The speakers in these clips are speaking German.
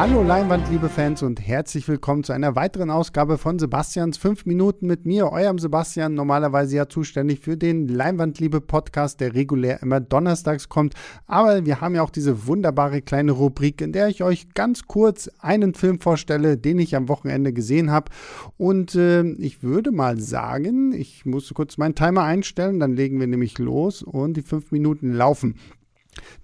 Hallo Leinwand, liebe Fans und herzlich willkommen zu einer weiteren Ausgabe von Sebastians 5 Minuten mit mir, eurem Sebastian, normalerweise ja zuständig für den Leinwandliebe Podcast, der regulär immer donnerstags kommt. Aber wir haben ja auch diese wunderbare kleine Rubrik, in der ich euch ganz kurz einen Film vorstelle, den ich am Wochenende gesehen habe. Und äh, ich würde mal sagen, ich muss kurz meinen Timer einstellen, dann legen wir nämlich los und die 5 Minuten laufen.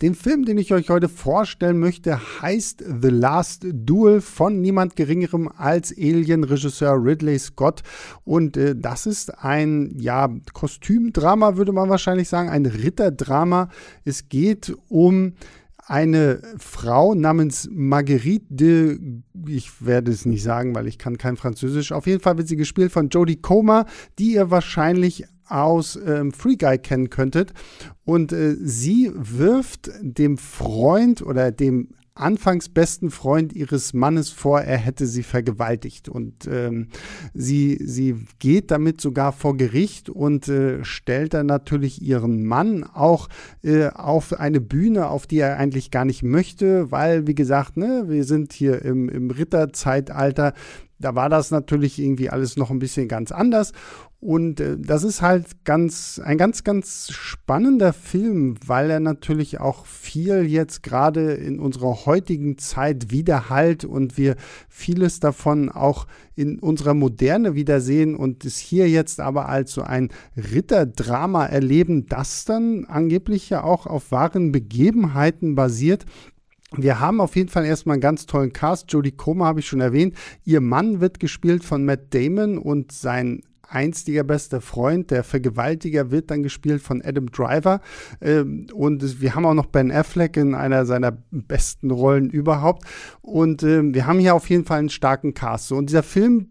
Den Film, den ich euch heute vorstellen möchte, heißt The Last Duel von niemand Geringerem als Alien-Regisseur Ridley Scott. Und äh, das ist ein, ja, Kostümdrama, würde man wahrscheinlich sagen, ein Ritterdrama. Es geht um eine Frau namens Marguerite de, ich werde es nicht sagen, weil ich kann kein Französisch. Auf jeden Fall wird sie gespielt von Jodie Comer, die ihr wahrscheinlich aus ähm, Free Guy kennen könntet. Und äh, sie wirft dem Freund oder dem anfangs besten Freund ihres Mannes vor, er hätte sie vergewaltigt. Und ähm, sie, sie geht damit sogar vor Gericht und äh, stellt dann natürlich ihren Mann auch äh, auf eine Bühne, auf die er eigentlich gar nicht möchte, weil, wie gesagt, ne, wir sind hier im, im Ritterzeitalter. Da war das natürlich irgendwie alles noch ein bisschen ganz anders. Und äh, das ist halt ganz, ein ganz, ganz spannender Film, weil er natürlich auch viel jetzt gerade in unserer heutigen Zeit wiederhalt und wir vieles davon auch in unserer Moderne wiedersehen und es hier jetzt aber als so ein Ritterdrama erleben, das dann angeblich ja auch auf wahren Begebenheiten basiert. Wir haben auf jeden Fall erstmal einen ganz tollen Cast. Jodie Comer habe ich schon erwähnt. Ihr Mann wird gespielt von Matt Damon und sein einstiger bester Freund, der Vergewaltiger, wird dann gespielt von Adam Driver. Ähm, und wir haben auch noch Ben Affleck in einer seiner besten Rollen überhaupt. Und ähm, wir haben hier auf jeden Fall einen starken Cast. und dieser Film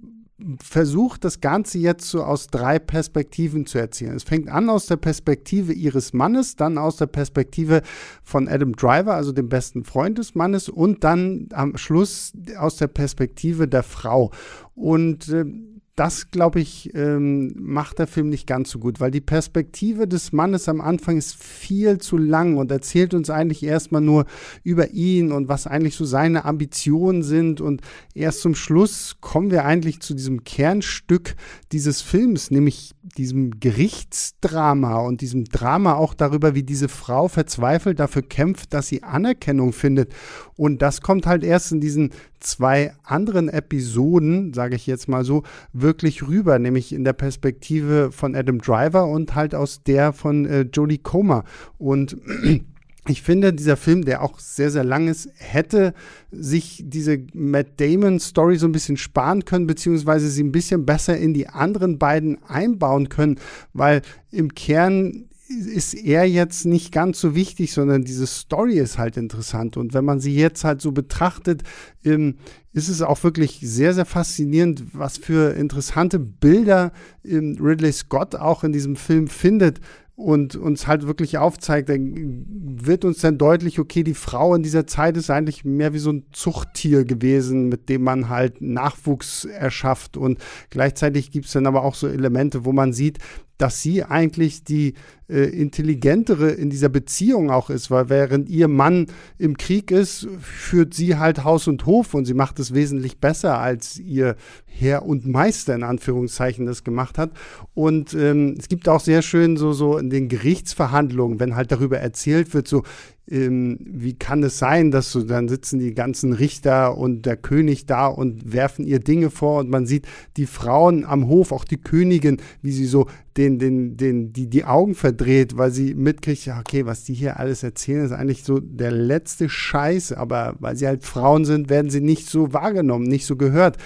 versucht das Ganze jetzt so aus drei Perspektiven zu erzählen. Es fängt an aus der Perspektive ihres Mannes, dann aus der Perspektive von Adam Driver, also dem besten Freund des Mannes, und dann am Schluss aus der Perspektive der Frau. Und äh, das, glaube ich, ähm, macht der Film nicht ganz so gut, weil die Perspektive des Mannes am Anfang ist viel zu lang und erzählt uns eigentlich erstmal nur über ihn und was eigentlich so seine Ambitionen sind. Und erst zum Schluss kommen wir eigentlich zu diesem Kernstück dieses Films, nämlich diesem Gerichtsdrama und diesem Drama auch darüber, wie diese Frau verzweifelt dafür kämpft, dass sie Anerkennung findet. Und das kommt halt erst in diesen zwei anderen Episoden, sage ich jetzt mal so, wirklich rüber, nämlich in der Perspektive von Adam Driver und halt aus der von äh, Jodie Comer. Und ich finde, dieser Film, der auch sehr, sehr lang ist, hätte sich diese Matt Damon-Story so ein bisschen sparen können, beziehungsweise sie ein bisschen besser in die anderen beiden einbauen können, weil im Kern ist er jetzt nicht ganz so wichtig, sondern diese Story ist halt interessant. Und wenn man sie jetzt halt so betrachtet, ähm, ist es auch wirklich sehr, sehr faszinierend, was für interessante Bilder ähm, Ridley Scott auch in diesem Film findet und uns halt wirklich aufzeigt, dann wird uns dann deutlich, okay, die Frau in dieser Zeit ist eigentlich mehr wie so ein Zuchttier gewesen, mit dem man halt Nachwuchs erschafft. Und gleichzeitig gibt es dann aber auch so Elemente, wo man sieht, dass sie eigentlich die äh, intelligentere in dieser Beziehung auch ist, weil während ihr Mann im Krieg ist, führt sie halt Haus und Hof und sie macht es wesentlich besser, als ihr Herr und Meister in Anführungszeichen das gemacht hat. Und ähm, es gibt auch sehr schön so, so in den Gerichtsverhandlungen, wenn halt darüber erzählt wird, so, ähm, wie kann es sein, dass so, dann sitzen die ganzen Richter und der König da und werfen ihr Dinge vor und man sieht die Frauen am Hof, auch die Königin, wie sie so den, den, den, die, die Augen verdreht, weil sie mitkriegt, ja, okay, was die hier alles erzählen, ist eigentlich so der letzte Scheiß, aber weil sie halt Frauen sind, werden sie nicht so wahrgenommen, nicht so gehört.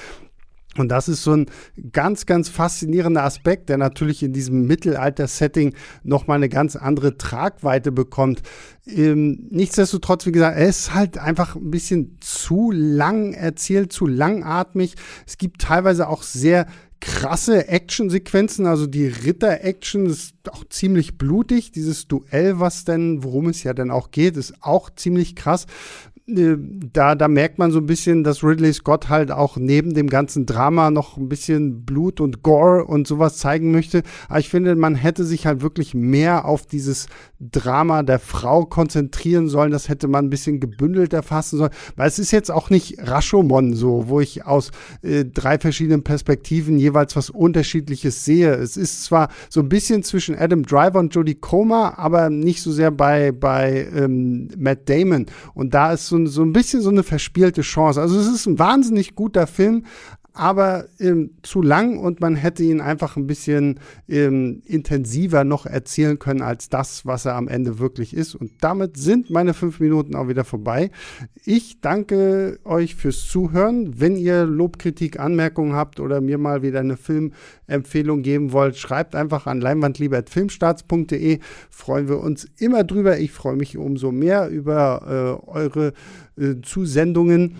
Und das ist so ein ganz, ganz faszinierender Aspekt, der natürlich in diesem Mittelalter-Setting nochmal eine ganz andere Tragweite bekommt. Ähm, nichtsdestotrotz, wie gesagt, er ist halt einfach ein bisschen zu lang erzählt, zu langatmig. Es gibt teilweise auch sehr krasse Actionsequenzen, also die Ritter-Action ist auch ziemlich blutig. Dieses Duell, was denn, worum es ja dann auch geht, ist auch ziemlich krass da, da merkt man so ein bisschen, dass Ridley Scott halt auch neben dem ganzen Drama noch ein bisschen Blut und Gore und sowas zeigen möchte. Aber ich finde, man hätte sich halt wirklich mehr auf dieses Drama der Frau konzentrieren sollen. Das hätte man ein bisschen gebündelt erfassen sollen. Weil es ist jetzt auch nicht Rashomon so, wo ich aus äh, drei verschiedenen Perspektiven jeweils was Unterschiedliches sehe. Es ist zwar so ein bisschen zwischen Adam Driver und Jodie Comer, aber nicht so sehr bei, bei ähm, Matt Damon. Und da ist so, so ein bisschen so eine verspielte Chance. Also es ist ein wahnsinnig guter Film, aber ähm, zu lang und man hätte ihn einfach ein bisschen ähm, intensiver noch erzählen können als das, was er am Ende wirklich ist. Und damit sind meine fünf Minuten auch wieder vorbei. Ich danke euch fürs Zuhören. Wenn ihr Lobkritik, Anmerkungen habt oder mir mal wieder eine Filmempfehlung geben wollt, schreibt einfach an leinwandlieber.filmstarts.de. Freuen wir uns immer drüber. Ich freue mich umso mehr über äh, eure äh, Zusendungen.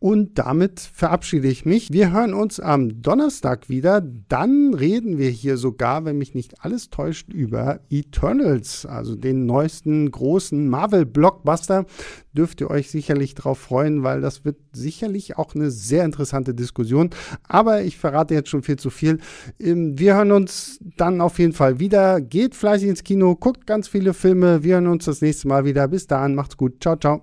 Und damit verabschiede ich mich. Wir hören uns am Donnerstag wieder. Dann reden wir hier sogar, wenn mich nicht alles täuscht, über Eternals, also den neuesten großen Marvel-Blockbuster. Dürft ihr euch sicherlich darauf freuen, weil das wird sicherlich auch eine sehr interessante Diskussion. Aber ich verrate jetzt schon viel zu viel. Ähm, wir hören uns dann auf jeden Fall wieder. Geht fleißig ins Kino, guckt ganz viele Filme. Wir hören uns das nächste Mal wieder. Bis dahin, macht's gut. Ciao, ciao.